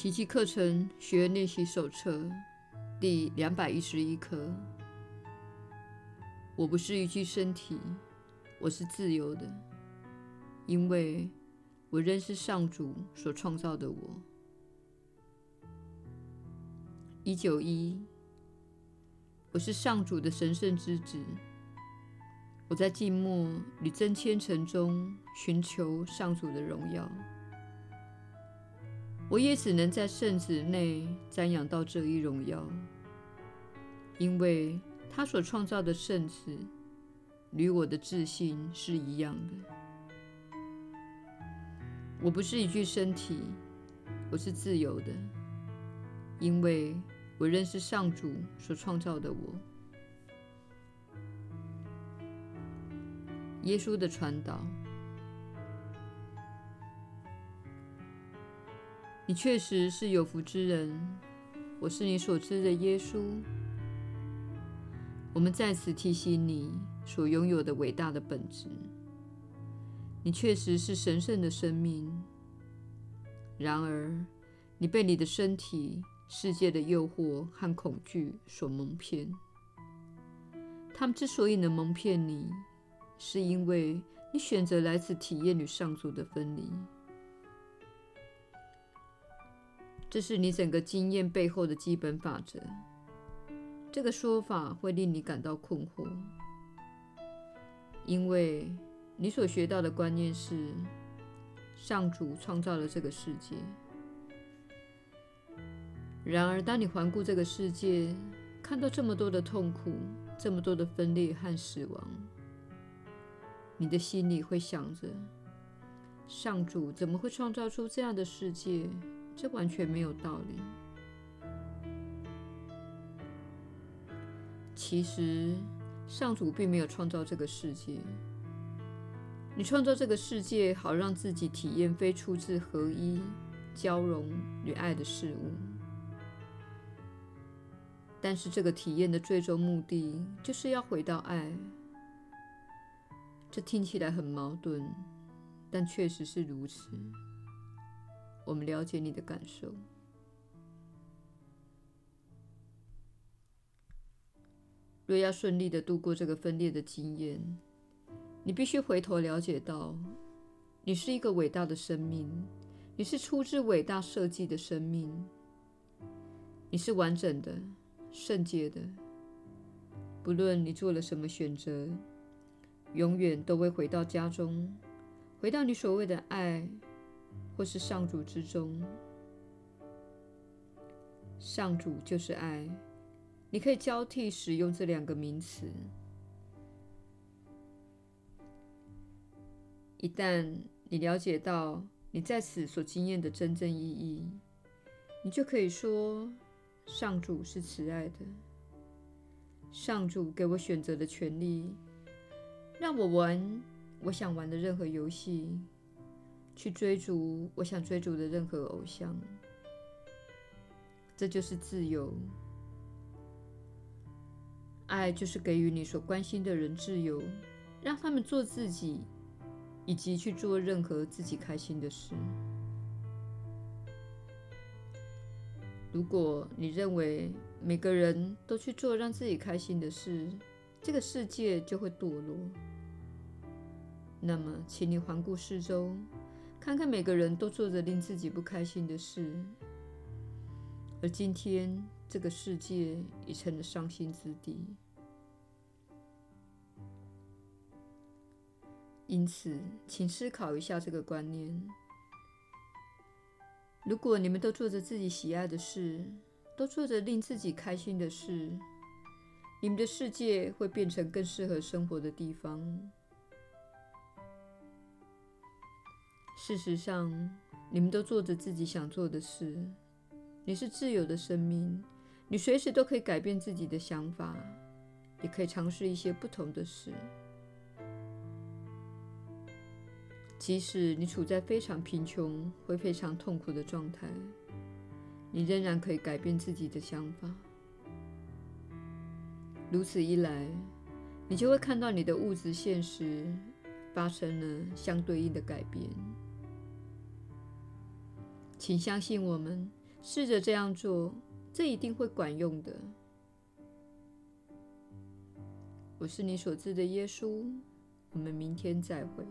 奇迹课程学练习手册第两百一十一课。我不是一具身体，我是自由的，因为我仍是上主所创造的我。一九一，我是上主的神圣之子。我在寂寞与真虔诚中寻求上主的荣耀。我也只能在圣子内瞻仰到这一荣耀，因为他所创造的圣子与我的自信是一样的。我不是一具身体，我是自由的，因为我认识上主所创造的我。耶稣的传导。你确实是有福之人，我是你所知的耶稣。我们在此提醒你所拥有的伟大的本质。你确实是神圣的生命，然而你被你的身体、世界的诱惑和恐惧所蒙骗。他们之所以能蒙骗你，是因为你选择来此体验与上主的分离。这是你整个经验背后的基本法则。这个说法会令你感到困惑，因为你所学到的观念是上主创造了这个世界。然而，当你环顾这个世界，看到这么多的痛苦，这么多的分裂和死亡，你的心里会想着：上主怎么会创造出这样的世界？这完全没有道理。其实，上主并没有创造这个世界。你创造这个世界，好让自己体验非出自合一、交融与爱的事物。但是，这个体验的最终目的，就是要回到爱。这听起来很矛盾，但确实是如此。我们了解你的感受。若要顺利地度过这个分裂的经验，你必须回头了解到，你是一个伟大的生命，你是出自伟大设计的生命，你是完整的、圣洁的。不论你做了什么选择，永远都会回到家中，回到你所谓的爱。或是上主之中，上主就是爱。你可以交替使用这两个名词。一旦你了解到你在此所经验的真正意义，你就可以说：上主是慈爱的。上主给我选择的权利，让我玩我想玩的任何游戏。去追逐我想追逐的任何偶像，这就是自由。爱就是给予你所关心的人自由，让他们做自己，以及去做任何自己开心的事。如果你认为每个人都去做让自己开心的事，这个世界就会堕落。那么，请你环顾四周。看看每个人都做着令自己不开心的事，而今天这个世界已成了伤心之地。因此，请思考一下这个观念：如果你们都做着自己喜爱的事，都做着令自己开心的事，你们的世界会变成更适合生活的地方。事实上，你们都做着自己想做的事。你是自由的生命，你随时都可以改变自己的想法，也可以尝试一些不同的事。即使你处在非常贫穷或非常痛苦的状态，你仍然可以改变自己的想法。如此一来，你就会看到你的物质现实发生了相对应的改变。请相信我们，试着这样做，这一定会管用的。我是你所知的耶稣，我们明天再会。